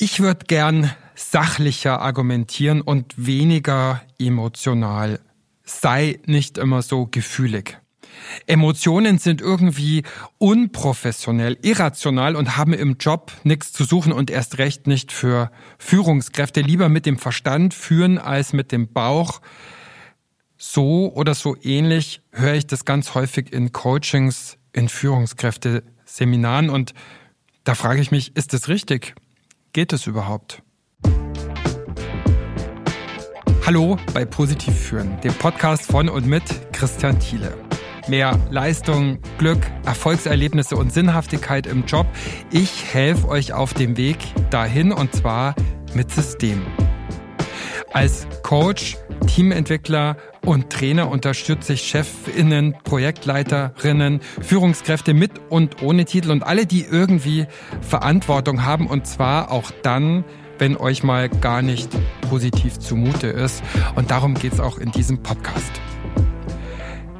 Ich würde gern sachlicher argumentieren und weniger emotional. Sei nicht immer so gefühlig. Emotionen sind irgendwie unprofessionell, irrational und haben im Job nichts zu suchen und erst recht nicht für Führungskräfte. Lieber mit dem Verstand führen als mit dem Bauch. So oder so ähnlich höre ich das ganz häufig in Coachings, in Führungskräfte-Seminaren und da frage ich mich, ist das richtig? Geht es überhaupt? Hallo bei Positiv führen, dem Podcast von und mit Christian Thiele. Mehr Leistung, Glück, Erfolgserlebnisse und Sinnhaftigkeit im Job. Ich helfe euch auf dem Weg dahin und zwar mit System. Als Coach, Teamentwickler und Trainer unterstütze ich Chefinnen, Projektleiterinnen, Führungskräfte mit und ohne Titel und alle, die irgendwie Verantwortung haben und zwar auch dann, wenn euch mal gar nicht positiv zumute ist. Und darum geht es auch in diesem Podcast.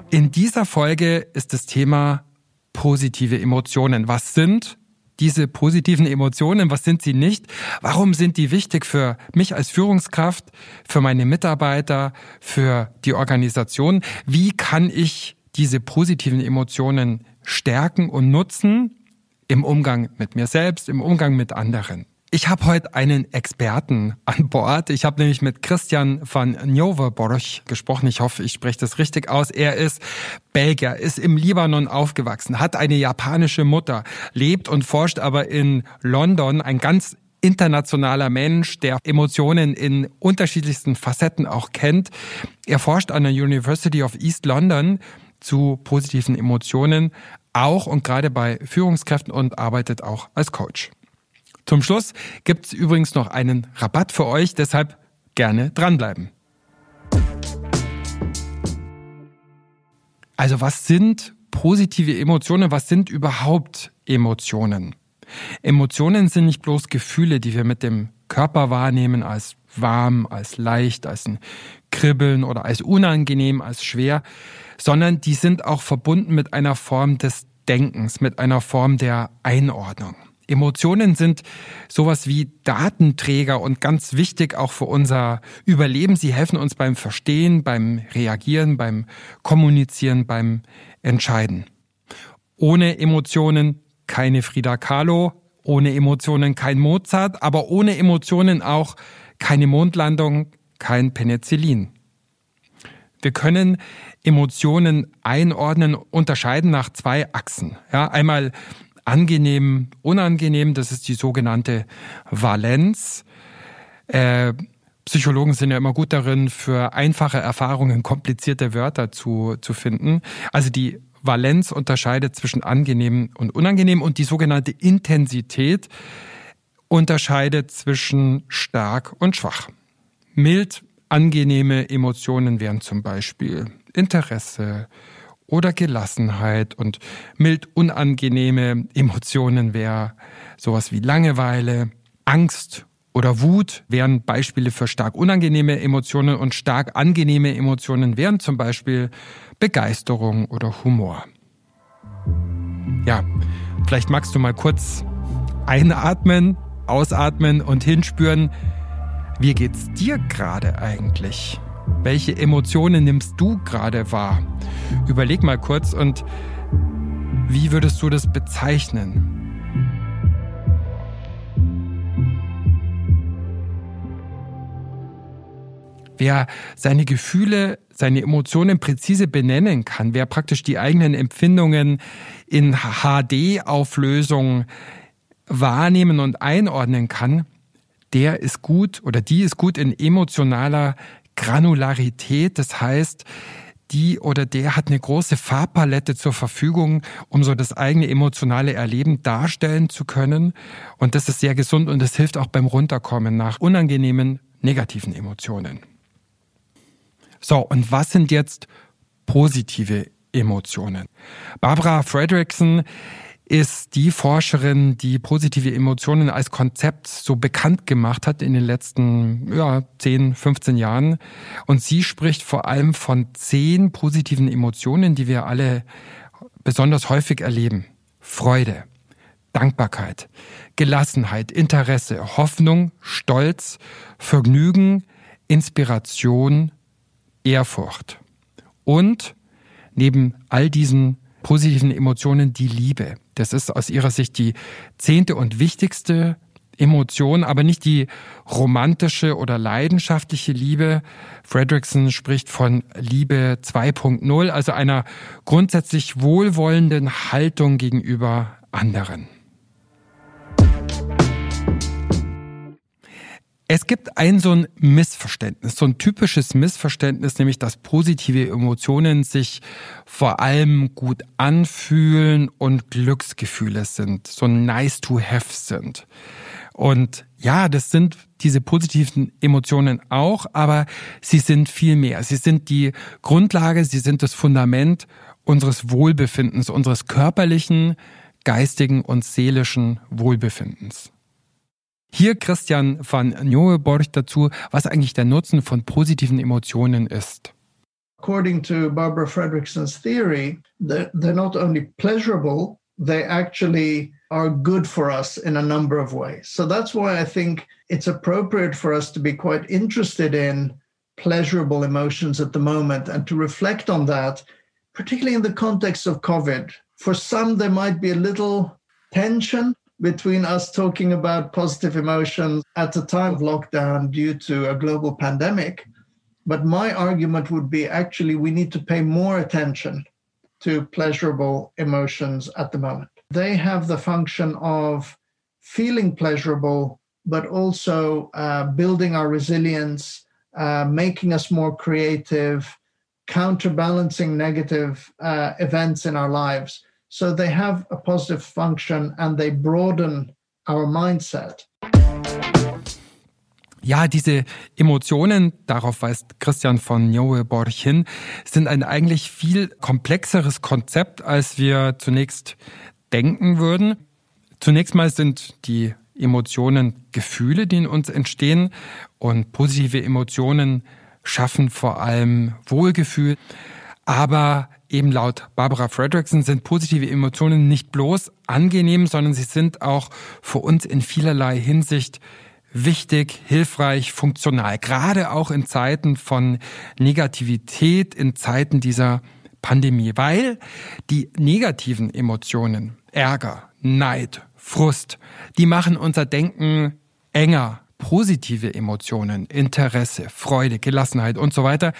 In dieser Folge ist das Thema positive Emotionen. Was sind diese positiven Emotionen? Was sind sie nicht? Warum sind die wichtig für mich als Führungskraft, für meine Mitarbeiter, für die Organisation? Wie kann ich diese positiven Emotionen stärken und nutzen im Umgang mit mir selbst, im Umgang mit anderen? Ich habe heute einen Experten an Bord. Ich habe nämlich mit Christian van Njoverborch gesprochen. Ich hoffe, ich spreche das richtig aus. Er ist Belgier, ist im Libanon aufgewachsen, hat eine japanische Mutter, lebt und forscht aber in London. Ein ganz internationaler Mensch, der Emotionen in unterschiedlichsten Facetten auch kennt. Er forscht an der University of East London zu positiven Emotionen, auch und gerade bei Führungskräften und arbeitet auch als Coach. Zum Schluss gibt's übrigens noch einen Rabatt für euch, deshalb gerne dranbleiben. Also was sind positive Emotionen? Was sind überhaupt Emotionen? Emotionen sind nicht bloß Gefühle, die wir mit dem Körper wahrnehmen als warm, als leicht, als ein Kribbeln oder als unangenehm, als schwer, sondern die sind auch verbunden mit einer Form des Denkens, mit einer Form der Einordnung. Emotionen sind sowas wie Datenträger und ganz wichtig auch für unser Überleben. Sie helfen uns beim Verstehen, beim Reagieren, beim Kommunizieren, beim Entscheiden. Ohne Emotionen keine Frida Kahlo, ohne Emotionen kein Mozart, aber ohne Emotionen auch keine Mondlandung, kein Penicillin. Wir können Emotionen einordnen, unterscheiden nach zwei Achsen. Ja, einmal angenehm, unangenehm. Das ist die sogenannte Valenz. Äh, Psychologen sind ja immer gut darin, für einfache Erfahrungen komplizierte Wörter zu, zu finden. Also die Valenz unterscheidet zwischen angenehm und unangenehm und die sogenannte Intensität unterscheidet zwischen stark und schwach. Mild angenehme Emotionen wären zum Beispiel Interesse, oder Gelassenheit und mild unangenehme Emotionen wäre sowas wie Langeweile, Angst oder Wut wären Beispiele für stark unangenehme Emotionen und stark angenehme Emotionen wären zum Beispiel Begeisterung oder Humor. Ja, vielleicht magst du mal kurz einatmen, ausatmen und hinspüren, wie geht's dir gerade eigentlich? Welche Emotionen nimmst du gerade wahr? Überleg mal kurz und wie würdest du das bezeichnen? Wer seine Gefühle, seine Emotionen präzise benennen kann, wer praktisch die eigenen Empfindungen in HD-Auflösung wahrnehmen und einordnen kann, der ist gut oder die ist gut in emotionaler Granularität. Das heißt, die oder der hat eine große Farbpalette zur Verfügung, um so das eigene emotionale Erleben darstellen zu können. Und das ist sehr gesund und das hilft auch beim Runterkommen nach unangenehmen negativen Emotionen. So, und was sind jetzt positive Emotionen? Barbara Fredrickson ist die Forscherin, die positive Emotionen als Konzept so bekannt gemacht hat in den letzten ja, 10, 15 Jahren. Und sie spricht vor allem von zehn positiven Emotionen, die wir alle besonders häufig erleben. Freude, Dankbarkeit, Gelassenheit, Interesse, Hoffnung, Stolz, Vergnügen, Inspiration, Ehrfurcht. Und neben all diesen positiven Emotionen die Liebe. Das ist aus ihrer Sicht die zehnte und wichtigste Emotion, aber nicht die romantische oder leidenschaftliche Liebe. Fredrickson spricht von Liebe 2.0, also einer grundsätzlich wohlwollenden Haltung gegenüber anderen. Es gibt ein so ein Missverständnis, so ein typisches Missverständnis, nämlich dass positive Emotionen sich vor allem gut anfühlen und Glücksgefühle sind, so nice to have sind. Und ja, das sind diese positiven Emotionen auch, aber sie sind viel mehr. Sie sind die Grundlage, sie sind das Fundament unseres Wohlbefindens, unseres körperlichen, geistigen und seelischen Wohlbefindens. Hier Christian van Nieuwenborg dazu, was eigentlich der Nutzen von positiven Emotionen ist. According to Barbara Fredrickson's theory, they're not only pleasurable, they actually are good for us in a number of ways. So that's why I think it's appropriate for us to be quite interested in pleasurable emotions at the moment and to reflect on that, particularly in the context of COVID. For some, there might be a little tension between us talking about positive emotions at the time of lockdown due to a global pandemic. But my argument would be actually, we need to pay more attention to pleasurable emotions at the moment. They have the function of feeling pleasurable, but also uh, building our resilience, uh, making us more creative, counterbalancing negative uh, events in our lives. So they have a positive function and they broaden our mindset. Ja, diese Emotionen, darauf weist Christian von Nieuweborg hin, sind ein eigentlich viel komplexeres Konzept, als wir zunächst denken würden. Zunächst mal sind die Emotionen Gefühle, die in uns entstehen und positive Emotionen schaffen vor allem Wohlgefühl. Aber eben laut Barbara Fredrickson sind positive Emotionen nicht bloß angenehm, sondern sie sind auch für uns in vielerlei Hinsicht wichtig, hilfreich, funktional. Gerade auch in Zeiten von Negativität, in Zeiten dieser Pandemie, weil die negativen Emotionen, Ärger, Neid, Frust, die machen unser Denken enger, positive Emotionen, Interesse, Freude, Gelassenheit und so weiter,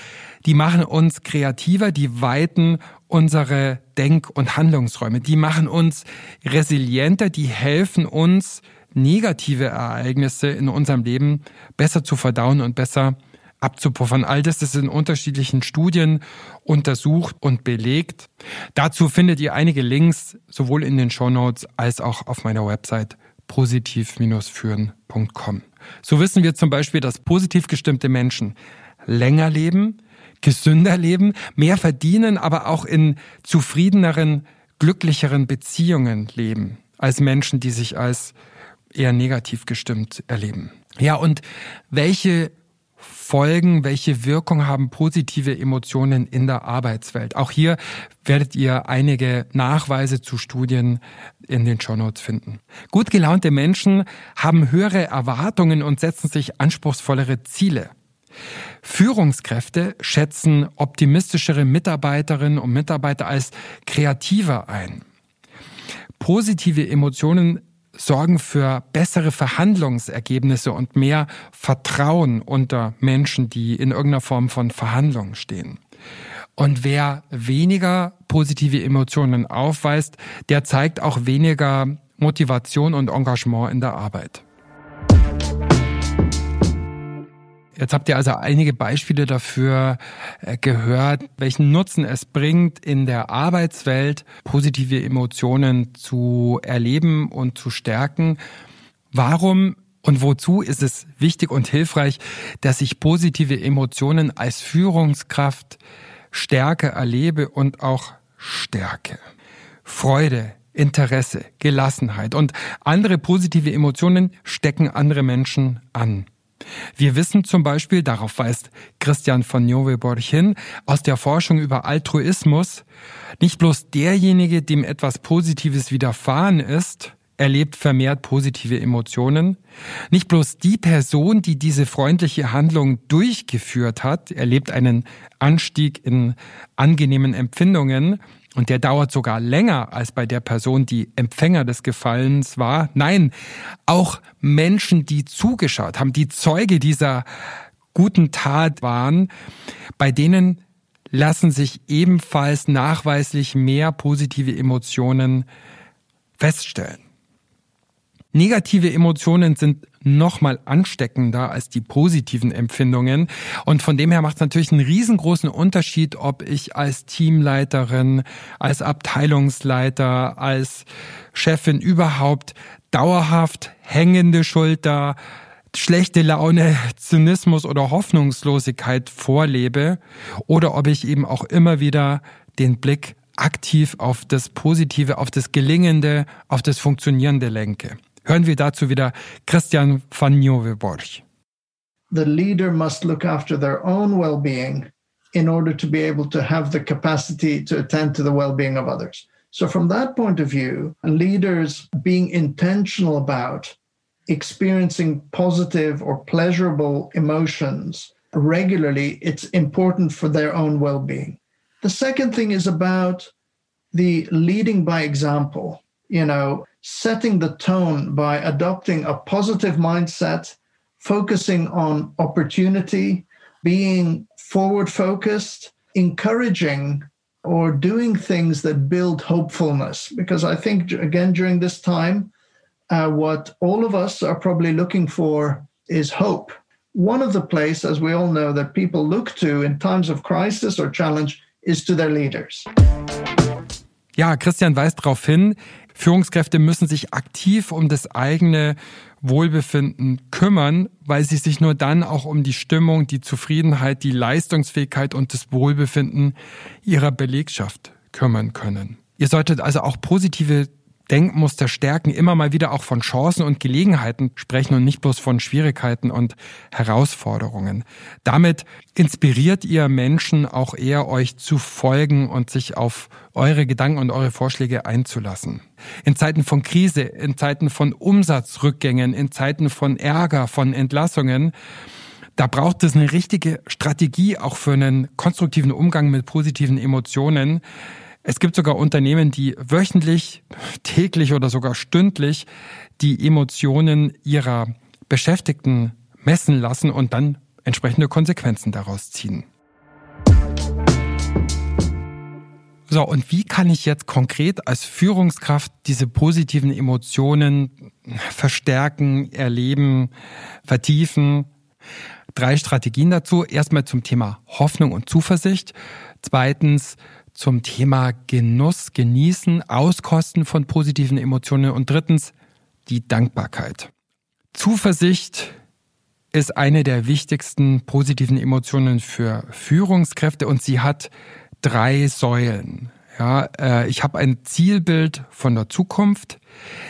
die machen uns kreativer, die weiten unsere Denk- und Handlungsräume, die machen uns resilienter, die helfen uns, negative Ereignisse in unserem Leben besser zu verdauen und besser abzupuffern. All das ist in unterschiedlichen Studien untersucht und belegt. Dazu findet ihr einige Links sowohl in den Show Notes als auch auf meiner Website positiv-führen.com. So wissen wir zum Beispiel, dass positiv gestimmte Menschen länger leben, gesünder leben, mehr verdienen, aber auch in zufriedeneren, glücklicheren Beziehungen leben als Menschen, die sich als eher negativ gestimmt erleben. Ja, und welche Folgen, welche Wirkung haben positive Emotionen in der Arbeitswelt? Auch hier werdet ihr einige Nachweise zu Studien in den Show Notes finden. Gut gelaunte Menschen haben höhere Erwartungen und setzen sich anspruchsvollere Ziele. Führungskräfte schätzen optimistischere Mitarbeiterinnen und Mitarbeiter als kreativer ein. Positive Emotionen sorgen für bessere Verhandlungsergebnisse und mehr Vertrauen unter Menschen, die in irgendeiner Form von Verhandlungen stehen. Und wer weniger positive Emotionen aufweist, der zeigt auch weniger Motivation und Engagement in der Arbeit. Jetzt habt ihr also einige Beispiele dafür äh, gehört, welchen Nutzen es bringt, in der Arbeitswelt positive Emotionen zu erleben und zu stärken. Warum und wozu ist es wichtig und hilfreich, dass ich positive Emotionen als Führungskraft stärke, erlebe und auch stärke? Freude, Interesse, Gelassenheit und andere positive Emotionen stecken andere Menschen an. Wir wissen zum Beispiel, darauf weist Christian von Nieuweborg hin, aus der Forschung über Altruismus, nicht bloß derjenige, dem etwas Positives widerfahren ist, erlebt vermehrt positive Emotionen. Nicht bloß die Person, die diese freundliche Handlung durchgeführt hat, erlebt einen Anstieg in angenehmen Empfindungen und der dauert sogar länger als bei der Person, die Empfänger des Gefallens war. Nein, auch Menschen, die zugeschaut haben, die Zeuge dieser guten Tat waren, bei denen lassen sich ebenfalls nachweislich mehr positive Emotionen feststellen. Negative Emotionen sind noch mal ansteckender als die positiven Empfindungen. Und von dem her macht es natürlich einen riesengroßen Unterschied, ob ich als Teamleiterin, als Abteilungsleiter, als Chefin überhaupt dauerhaft hängende Schulter, schlechte Laune, Zynismus oder Hoffnungslosigkeit vorlebe oder ob ich eben auch immer wieder den Blick aktiv auf das Positive, auf das Gelingende, auf das Funktionierende lenke. Hören wir dazu wieder Christian van Nieuwenborg. The leader must look after their own well-being in order to be able to have the capacity to attend to the well-being of others. So from that point of view, leaders being intentional about experiencing positive or pleasurable emotions regularly, it's important for their own well being. The second thing is about the leading by example, you know, setting the tone by adopting a positive mindset, focusing on opportunity, being forward focused, encouraging or doing things that build hopefulness. Because I think, again, during this time, uh, what all of us are probably looking for is hope. One of the places, as we all know, that people look to in times of crisis or challenge is to their leaders. Ja, Christian weist darauf hin, Führungskräfte müssen sich aktiv um das eigene Wohlbefinden kümmern, weil sie sich nur dann auch um die Stimmung, die Zufriedenheit, die Leistungsfähigkeit und das Wohlbefinden ihrer Belegschaft kümmern können. Ihr solltet also auch positive Denkmuster stärken, immer mal wieder auch von Chancen und Gelegenheiten sprechen und nicht bloß von Schwierigkeiten und Herausforderungen. Damit inspiriert ihr Menschen auch eher euch zu folgen und sich auf eure Gedanken und eure Vorschläge einzulassen. In Zeiten von Krise, in Zeiten von Umsatzrückgängen, in Zeiten von Ärger, von Entlassungen, da braucht es eine richtige Strategie auch für einen konstruktiven Umgang mit positiven Emotionen. Es gibt sogar Unternehmen, die wöchentlich, täglich oder sogar stündlich die Emotionen ihrer Beschäftigten messen lassen und dann entsprechende Konsequenzen daraus ziehen. So, und wie kann ich jetzt konkret als Führungskraft diese positiven Emotionen verstärken, erleben, vertiefen? Drei Strategien dazu. Erstmal zum Thema Hoffnung und Zuversicht. Zweitens zum Thema Genuss, Genießen, Auskosten von positiven Emotionen und drittens die Dankbarkeit. Zuversicht ist eine der wichtigsten positiven Emotionen für Führungskräfte und sie hat drei Säulen. Ja, äh, ich habe ein Zielbild von der Zukunft.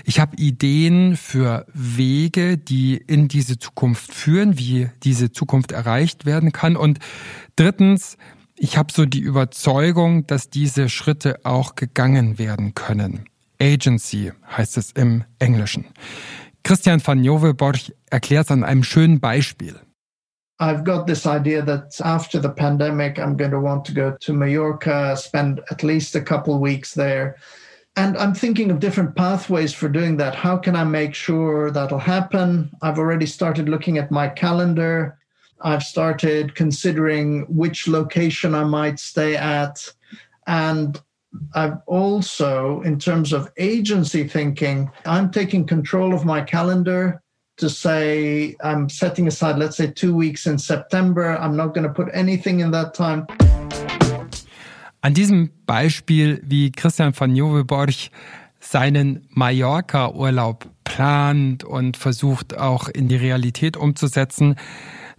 Ich habe Ideen für Wege, die in diese Zukunft führen, wie diese Zukunft erreicht werden kann. Und drittens, ich habe so die Überzeugung, dass diese Schritte auch gegangen werden können. Agency heißt es im Englischen. Christian van Joveborg erklärt es an einem schönen Beispiel. I've got this idea that after the pandemic, I'm going to want to go to Mallorca, spend at least a couple weeks there. And I'm thinking of different pathways for doing that. How can I make sure that'll happen? I've already started looking at my calendar. I've started considering which location I might stay at. And I've also, in terms of agency thinking, I'm taking control of my calendar to say I'm setting aside, let's say, two weeks in September. I'm not going to put anything in that time. An diesem Beispiel, wie Christian van Joveborg seinen Mallorca-Urlaub plant und versucht auch in die Realität umzusetzen,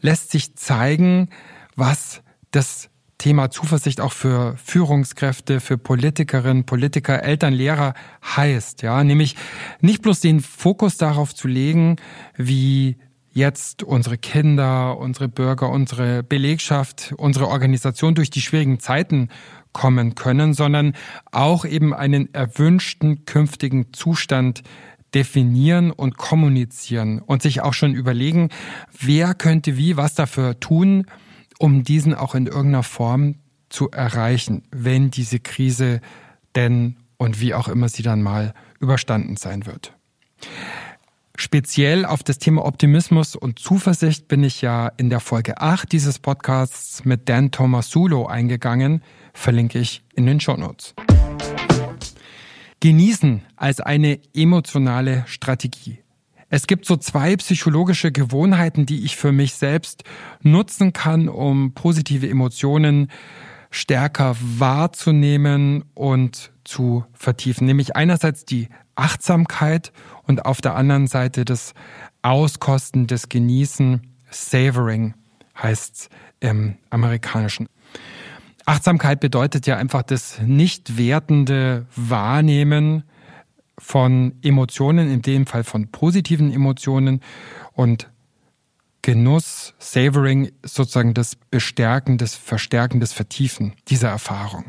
lässt sich zeigen, was das Thema Zuversicht auch für Führungskräfte, für Politikerinnen, Politiker, Eltern, Lehrer heißt, ja, nämlich nicht bloß den Fokus darauf zu legen, wie jetzt unsere Kinder, unsere Bürger, unsere Belegschaft, unsere Organisation durch die schwierigen Zeiten kommen können, sondern auch eben einen erwünschten künftigen Zustand definieren und kommunizieren und sich auch schon überlegen, wer könnte wie was dafür tun, um diesen auch in irgendeiner Form zu erreichen, wenn diese Krise denn und wie auch immer sie dann mal überstanden sein wird. Speziell auf das Thema Optimismus und Zuversicht bin ich ja in der Folge 8 dieses Podcasts mit Dan Tomasulo eingegangen, verlinke ich in den Show Notes. Genießen als eine emotionale Strategie. Es gibt so zwei psychologische Gewohnheiten, die ich für mich selbst nutzen kann, um positive Emotionen stärker wahrzunehmen und zu vertiefen. Nämlich einerseits die Achtsamkeit und auf der anderen Seite das Auskosten, das Genießen, Savoring heißt im Amerikanischen. Achtsamkeit bedeutet ja einfach das nicht wertende Wahrnehmen von Emotionen, in dem Fall von positiven Emotionen und Genuss, Savoring, sozusagen das Bestärken, das Verstärken, das Vertiefen dieser Erfahrung.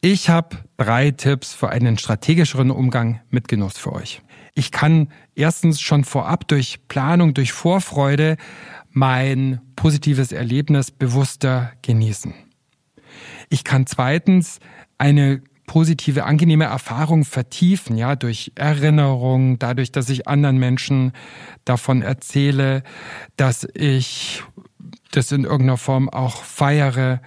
Ich habe drei Tipps für einen strategischeren Umgang mit Genuss für euch. Ich kann erstens schon vorab durch Planung, durch Vorfreude mein positives Erlebnis bewusster genießen. Ich kann zweitens eine positive, angenehme Erfahrung vertiefen, ja, durch Erinnerung, dadurch, dass ich anderen Menschen davon erzähle, dass ich das in irgendeiner Form auch feiere,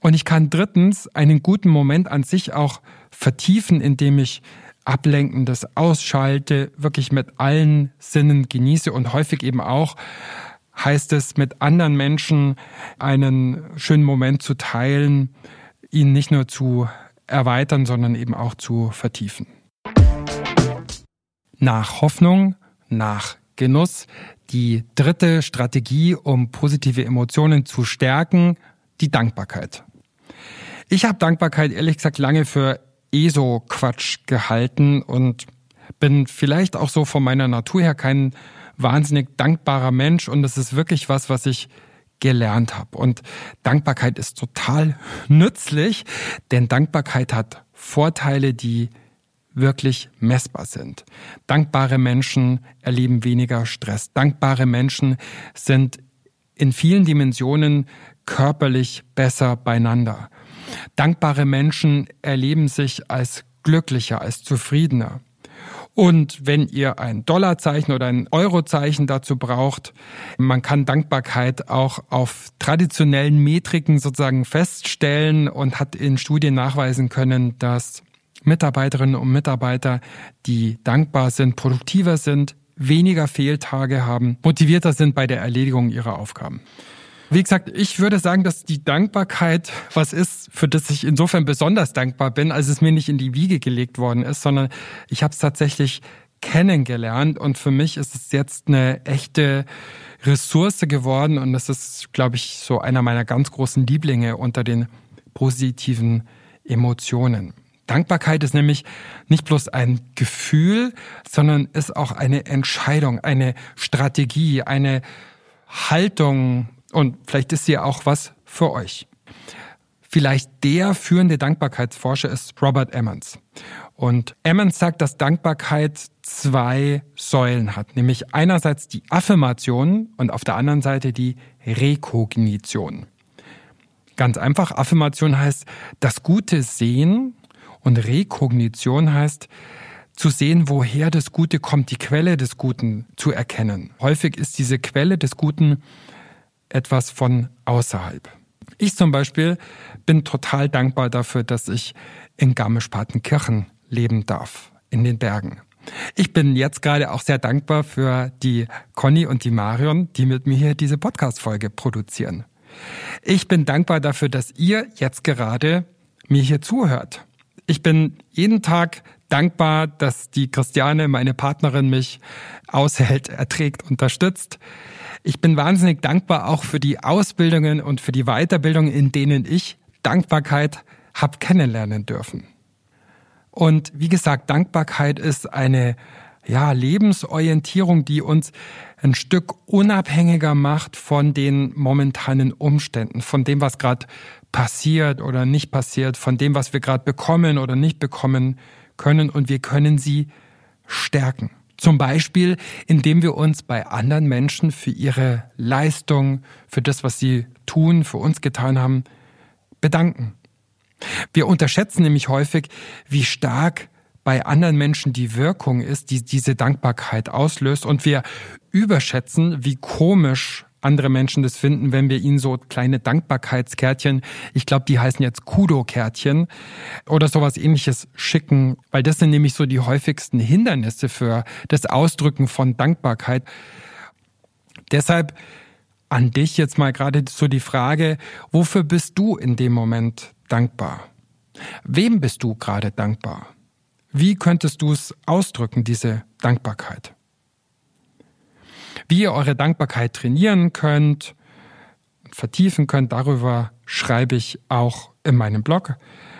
und ich kann drittens einen guten Moment an sich auch vertiefen, indem ich Ablenkendes ausschalte, wirklich mit allen Sinnen genieße und häufig eben auch heißt es, mit anderen Menschen einen schönen Moment zu teilen, ihn nicht nur zu erweitern, sondern eben auch zu vertiefen. Nach Hoffnung, nach Genuss, die dritte Strategie, um positive Emotionen zu stärken, die Dankbarkeit. Ich habe Dankbarkeit ehrlich gesagt lange für ESO-Quatsch gehalten und bin vielleicht auch so von meiner Natur her kein wahnsinnig dankbarer Mensch und das ist wirklich was, was ich gelernt habe. Und Dankbarkeit ist total nützlich, denn Dankbarkeit hat Vorteile, die wirklich messbar sind. Dankbare Menschen erleben weniger Stress. Dankbare Menschen sind in vielen Dimensionen körperlich besser beieinander. Dankbare Menschen erleben sich als glücklicher, als zufriedener. Und wenn ihr ein Dollarzeichen oder ein Eurozeichen dazu braucht, man kann Dankbarkeit auch auf traditionellen Metriken sozusagen feststellen und hat in Studien nachweisen können, dass Mitarbeiterinnen und Mitarbeiter, die dankbar sind, produktiver sind, weniger Fehltage haben, motivierter sind bei der Erledigung ihrer Aufgaben. Wie gesagt, ich würde sagen, dass die Dankbarkeit was ist, für das ich insofern besonders dankbar bin, als es mir nicht in die Wiege gelegt worden ist, sondern ich habe es tatsächlich kennengelernt und für mich ist es jetzt eine echte Ressource geworden und das ist, glaube ich, so einer meiner ganz großen Lieblinge unter den positiven Emotionen. Dankbarkeit ist nämlich nicht bloß ein Gefühl, sondern ist auch eine Entscheidung, eine Strategie, eine Haltung, und vielleicht ist sie auch was für euch. Vielleicht der führende Dankbarkeitsforscher ist Robert Emmons. Und Emmons sagt, dass Dankbarkeit zwei Säulen hat, nämlich einerseits die Affirmation und auf der anderen Seite die Rekognition. Ganz einfach, Affirmation heißt das Gute sehen und Rekognition heißt zu sehen, woher das Gute kommt, die Quelle des Guten zu erkennen. Häufig ist diese Quelle des Guten etwas von außerhalb. Ich zum Beispiel bin total dankbar dafür, dass ich in Garmisch-Partenkirchen leben darf, in den Bergen. Ich bin jetzt gerade auch sehr dankbar für die Conny und die Marion, die mit mir hier diese Podcast-Folge produzieren. Ich bin dankbar dafür, dass ihr jetzt gerade mir hier zuhört. Ich bin jeden Tag dankbar, dass die Christiane, meine Partnerin, mich aushält, erträgt, unterstützt. Ich bin wahnsinnig dankbar auch für die Ausbildungen und für die Weiterbildungen, in denen ich Dankbarkeit habe kennenlernen dürfen. Und wie gesagt, Dankbarkeit ist eine ja, Lebensorientierung, die uns ein Stück unabhängiger macht von den momentanen Umständen, von dem, was gerade passiert oder nicht passiert, von dem, was wir gerade bekommen oder nicht bekommen können. Und wir können sie stärken. Zum Beispiel, indem wir uns bei anderen Menschen für ihre Leistung, für das, was sie tun, für uns getan haben, bedanken. Wir unterschätzen nämlich häufig, wie stark bei anderen Menschen die Wirkung ist, die diese Dankbarkeit auslöst. Und wir überschätzen, wie komisch andere Menschen das finden, wenn wir ihnen so kleine Dankbarkeitskärtchen, ich glaube, die heißen jetzt Kudo-Kärtchen oder sowas ähnliches schicken, weil das sind nämlich so die häufigsten Hindernisse für das Ausdrücken von Dankbarkeit. Deshalb an dich jetzt mal gerade so die Frage, wofür bist du in dem Moment dankbar? Wem bist du gerade dankbar? Wie könntest du es ausdrücken, diese Dankbarkeit? Wie ihr eure Dankbarkeit trainieren könnt und vertiefen könnt, darüber schreibe ich auch in meinem Blog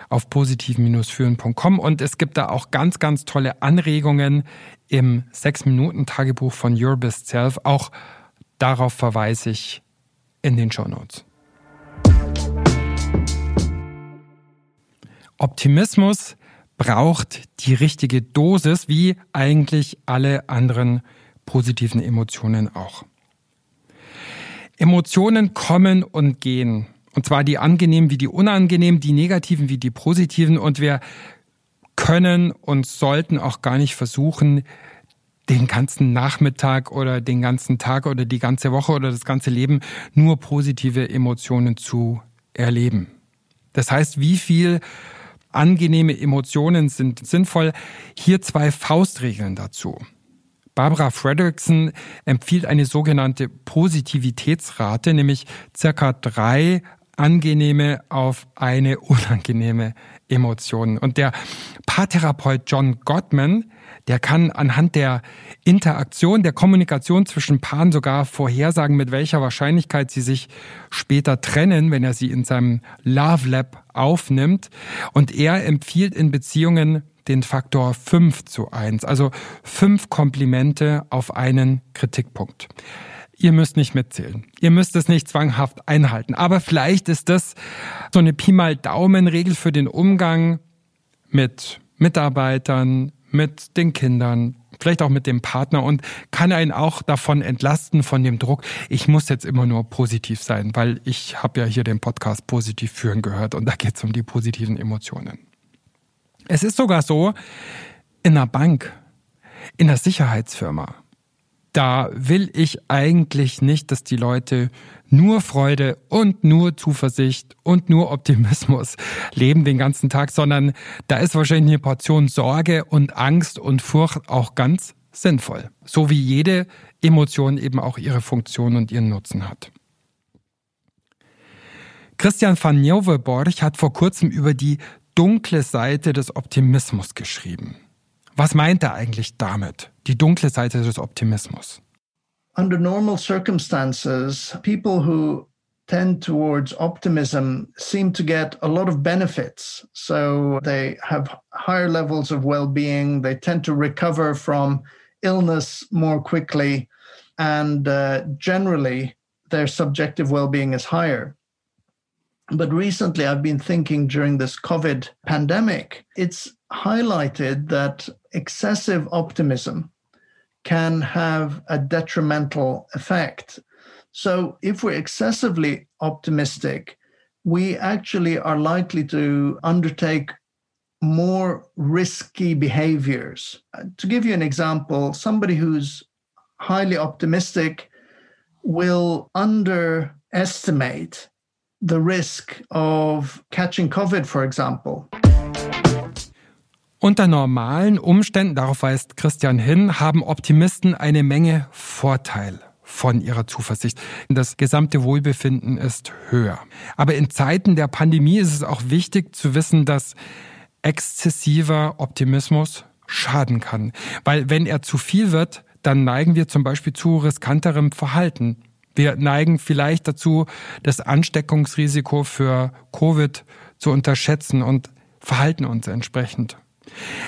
auf positiv-führen.com und es gibt da auch ganz, ganz tolle Anregungen im 6-Minuten-Tagebuch von Your Best Self. Auch darauf verweise ich in den Show Notes. Optimismus braucht die richtige Dosis, wie eigentlich alle anderen positiven Emotionen auch. Emotionen kommen und gehen. Und zwar die angenehmen wie die unangenehmen, die negativen wie die positiven. Und wir können und sollten auch gar nicht versuchen, den ganzen Nachmittag oder den ganzen Tag oder die ganze Woche oder das ganze Leben nur positive Emotionen zu erleben. Das heißt, wie viel angenehme Emotionen sind sinnvoll? Hier zwei Faustregeln dazu. Barbara Fredrickson empfiehlt eine sogenannte Positivitätsrate, nämlich circa drei angenehme auf eine unangenehme Emotion. Und der Paartherapeut John Gottman, der kann anhand der Interaktion, der Kommunikation zwischen Paaren sogar vorhersagen, mit welcher Wahrscheinlichkeit sie sich später trennen, wenn er sie in seinem Love Lab aufnimmt. Und er empfiehlt in Beziehungen den Faktor 5 zu 1, also fünf Komplimente auf einen Kritikpunkt. Ihr müsst nicht mitzählen. Ihr müsst es nicht zwanghaft einhalten. Aber vielleicht ist das so eine Pi mal Daumen-Regel für den Umgang mit Mitarbeitern, mit den Kindern, vielleicht auch mit dem Partner und kann einen auch davon entlasten, von dem Druck, ich muss jetzt immer nur positiv sein, weil ich habe ja hier den Podcast positiv führen gehört und da geht es um die positiven Emotionen. Es ist sogar so, in einer Bank, in einer Sicherheitsfirma, da will ich eigentlich nicht, dass die Leute nur Freude und nur Zuversicht und nur Optimismus leben den ganzen Tag, sondern da ist wahrscheinlich eine Portion Sorge und Angst und Furcht auch ganz sinnvoll. So wie jede Emotion eben auch ihre Funktion und ihren Nutzen hat. Christian van Nieuwenborg hat vor kurzem über die dunkle Seite des Optimismus geschrieben. Was meint er eigentlich damit? Die dunkle Seite des Optimismus. Under normal circumstances, people who tend towards optimism seem to get a lot of benefits. So they have higher levels of well being, they tend to recover from illness more quickly, and uh, generally, their subjective well being is higher. But recently, I've been thinking during this COVID pandemic, it's highlighted that excessive optimism can have a detrimental effect. So, if we're excessively optimistic, we actually are likely to undertake more risky behaviors. To give you an example, somebody who's highly optimistic will underestimate the risk of catching COVID, for example. Unter normalen Umständen, darauf weist Christian hin, haben Optimisten eine Menge Vorteil von ihrer Zuversicht. Das gesamte Wohlbefinden ist höher. Aber in Zeiten der Pandemie ist es auch wichtig zu wissen, dass exzessiver Optimismus schaden kann. Weil wenn er zu viel wird, dann neigen wir zum Beispiel zu riskanterem Verhalten. Wir neigen vielleicht dazu, das Ansteckungsrisiko für Covid zu unterschätzen und verhalten uns entsprechend.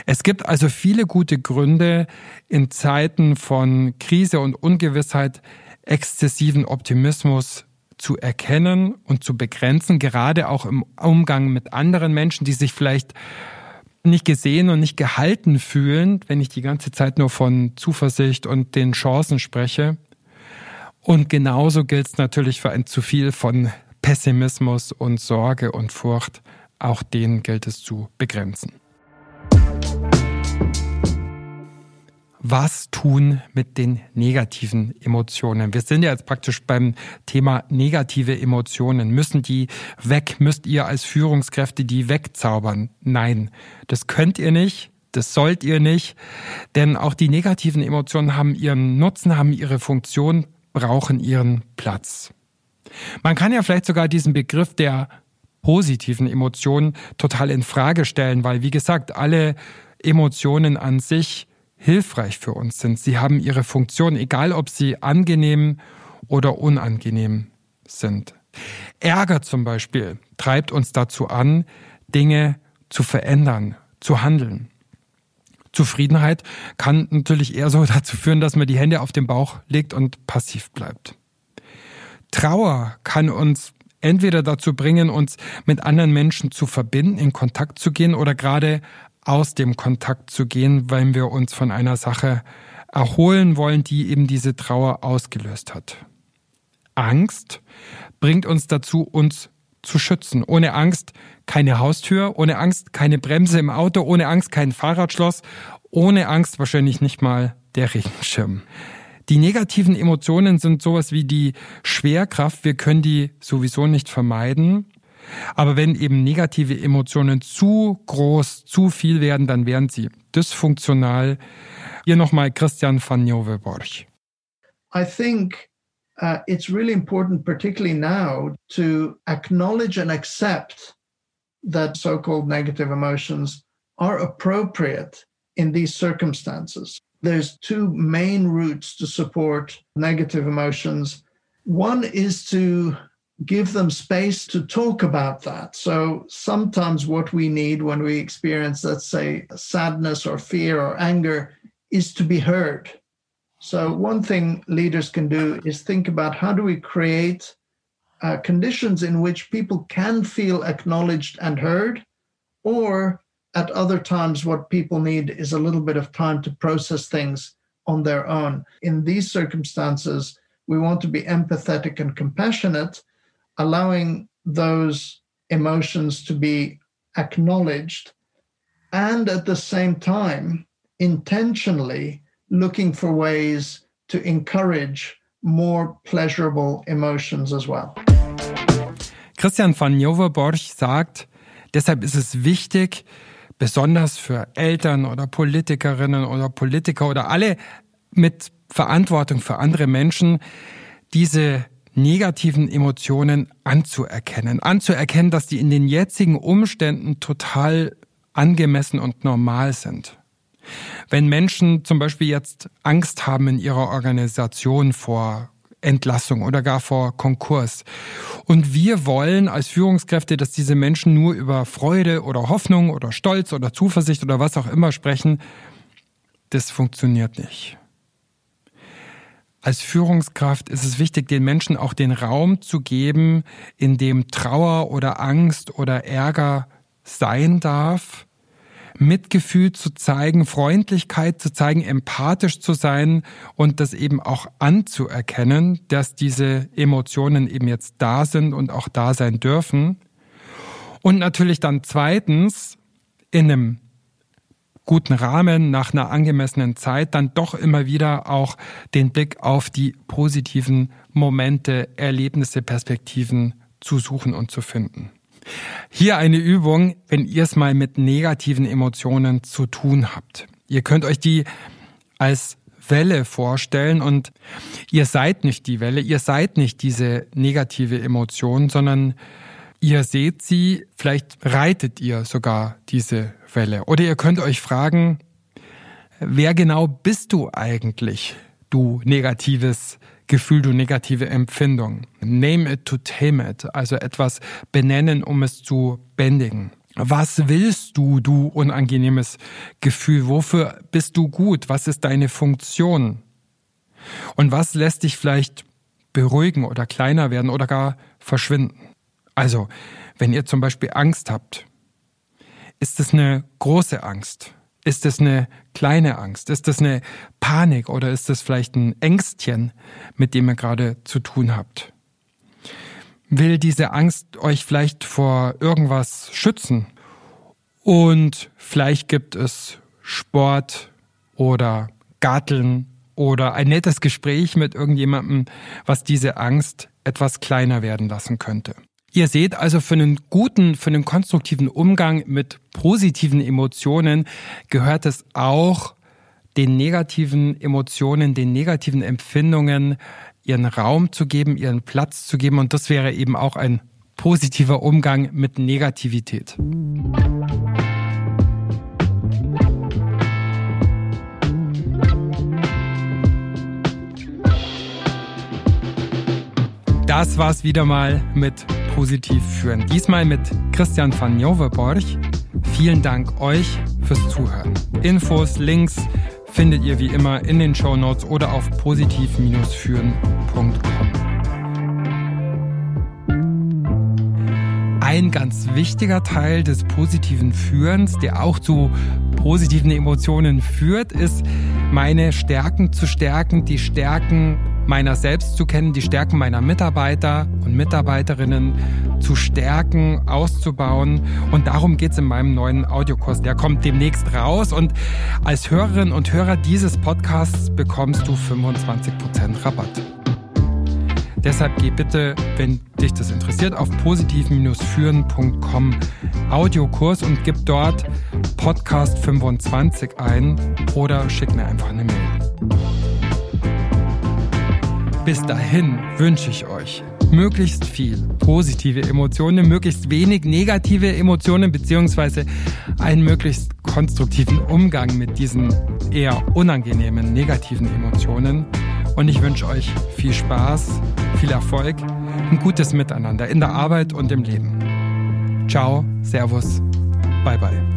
Es gibt also viele gute Gründe, in Zeiten von Krise und Ungewissheit exzessiven Optimismus zu erkennen und zu begrenzen, gerade auch im Umgang mit anderen Menschen, die sich vielleicht nicht gesehen und nicht gehalten fühlen, wenn ich die ganze Zeit nur von Zuversicht und den Chancen spreche. Und genauso gilt es natürlich für ein zu viel von Pessimismus und Sorge und Furcht. Auch den gilt es zu begrenzen. was tun mit den negativen Emotionen? Wir sind ja jetzt praktisch beim Thema negative Emotionen. Müssen die weg? Müsst ihr als Führungskräfte die wegzaubern? Nein, das könnt ihr nicht. Das sollt ihr nicht, denn auch die negativen Emotionen haben ihren Nutzen, haben ihre Funktion, brauchen ihren Platz. Man kann ja vielleicht sogar diesen Begriff der positiven Emotionen total in Frage stellen, weil wie gesagt, alle Emotionen an sich hilfreich für uns sind. Sie haben ihre Funktion, egal ob sie angenehm oder unangenehm sind. Ärger zum Beispiel treibt uns dazu an, Dinge zu verändern, zu handeln. Zufriedenheit kann natürlich eher so dazu führen, dass man die Hände auf den Bauch legt und passiv bleibt. Trauer kann uns entweder dazu bringen, uns mit anderen Menschen zu verbinden, in Kontakt zu gehen oder gerade aus dem Kontakt zu gehen, weil wir uns von einer Sache erholen wollen, die eben diese Trauer ausgelöst hat. Angst bringt uns dazu, uns zu schützen. Ohne Angst keine Haustür, ohne Angst keine Bremse im Auto, ohne Angst kein Fahrradschloss, ohne Angst wahrscheinlich nicht mal der Regenschirm. Die negativen Emotionen sind sowas wie die Schwerkraft. Wir können die sowieso nicht vermeiden. Aber wenn eben negative Emotionen zu groß, zu viel werden, dann werden sie dysfunktional. Hier nochmal Christian van Nieuweborg. I think uh, it's really important, particularly now, to acknowledge and accept that so called negative emotions are appropriate in these circumstances. There's two main routes to support negative emotions. One is to give them space to talk about that. So sometimes what we need when we experience, let's say, sadness or fear or anger is to be heard. So one thing leaders can do is think about how do we create uh, conditions in which people can feel acknowledged and heard, or at other times, what people need is a little bit of time to process things on their own. In these circumstances, we want to be empathetic and compassionate, allowing those emotions to be acknowledged and at the same time intentionally looking for ways to encourage more pleasurable emotions as well. Christian van Joverborch sagt, deshalb ist es wichtig, besonders für Eltern oder Politikerinnen oder Politiker oder alle mit Verantwortung für andere Menschen, diese negativen Emotionen anzuerkennen. Anzuerkennen, dass die in den jetzigen Umständen total angemessen und normal sind. Wenn Menschen zum Beispiel jetzt Angst haben in ihrer Organisation vor Entlassung oder gar vor Konkurs. Und wir wollen als Führungskräfte, dass diese Menschen nur über Freude oder Hoffnung oder Stolz oder Zuversicht oder was auch immer sprechen. Das funktioniert nicht als Führungskraft ist es wichtig, den Menschen auch den Raum zu geben, in dem Trauer oder Angst oder Ärger sein darf, Mitgefühl zu zeigen, Freundlichkeit zu zeigen, empathisch zu sein und das eben auch anzuerkennen, dass diese Emotionen eben jetzt da sind und auch da sein dürfen. Und natürlich dann zweitens in einem guten Rahmen, nach einer angemessenen Zeit, dann doch immer wieder auch den Blick auf die positiven Momente, Erlebnisse, Perspektiven zu suchen und zu finden. Hier eine Übung, wenn ihr es mal mit negativen Emotionen zu tun habt. Ihr könnt euch die als Welle vorstellen und ihr seid nicht die Welle, ihr seid nicht diese negative Emotion, sondern ihr seht sie, vielleicht reitet ihr sogar diese Welle. Oder ihr könnt euch fragen, wer genau bist du eigentlich, du negatives Gefühl, du negative Empfindung? Name it to tame it, also etwas benennen, um es zu bändigen. Was willst du, du unangenehmes Gefühl? Wofür bist du gut? Was ist deine Funktion? Und was lässt dich vielleicht beruhigen oder kleiner werden oder gar verschwinden? Also, wenn ihr zum Beispiel Angst habt, Ist es eine große Angst? Ist es eine kleine Angst? Ist es eine Panik oder ist es vielleicht ein Ängstchen, mit dem ihr gerade zu tun habt? Will diese Angst euch vielleicht vor irgendwas schützen? Und vielleicht gibt es Sport oder Garteln oder ein nettes Gespräch mit irgendjemandem, was diese Angst etwas kleiner werden lassen könnte. Ihr seht also für einen guten, für einen konstruktiven Umgang mit positiven Emotionen gehört es auch, den negativen Emotionen, den negativen Empfindungen ihren Raum zu geben, ihren Platz zu geben. Und das wäre eben auch ein positiver Umgang mit Negativität. Das war's wieder mal mit Positiv führen. Diesmal mit Christian van Joverborch. Vielen Dank euch fürs Zuhören. Infos, Links findet ihr wie immer in den Show Notes oder auf positiv-führen.com. Ein ganz wichtiger Teil des positiven Führens, der auch zu positiven Emotionen führt, ist, meine Stärken zu stärken, die Stärken meiner selbst zu kennen, die Stärken meiner Mitarbeiter und Mitarbeiterinnen zu stärken, auszubauen. Und darum geht's in meinem neuen Audiokurs. Der kommt demnächst raus. Und als Hörerin und Hörer dieses Podcasts bekommst du 25% Rabatt. Deshalb geh bitte, wenn dich das interessiert, auf positiv-führen.com Audiokurs und gib dort Podcast 25 ein oder schick mir einfach eine Mail. Bis dahin wünsche ich euch möglichst viel positive Emotionen, möglichst wenig negative Emotionen beziehungsweise einen möglichst konstruktiven Umgang mit diesen eher unangenehmen negativen Emotionen. Und ich wünsche euch viel Spaß, viel Erfolg, ein gutes Miteinander in der Arbeit und im Leben. Ciao, Servus, bye bye.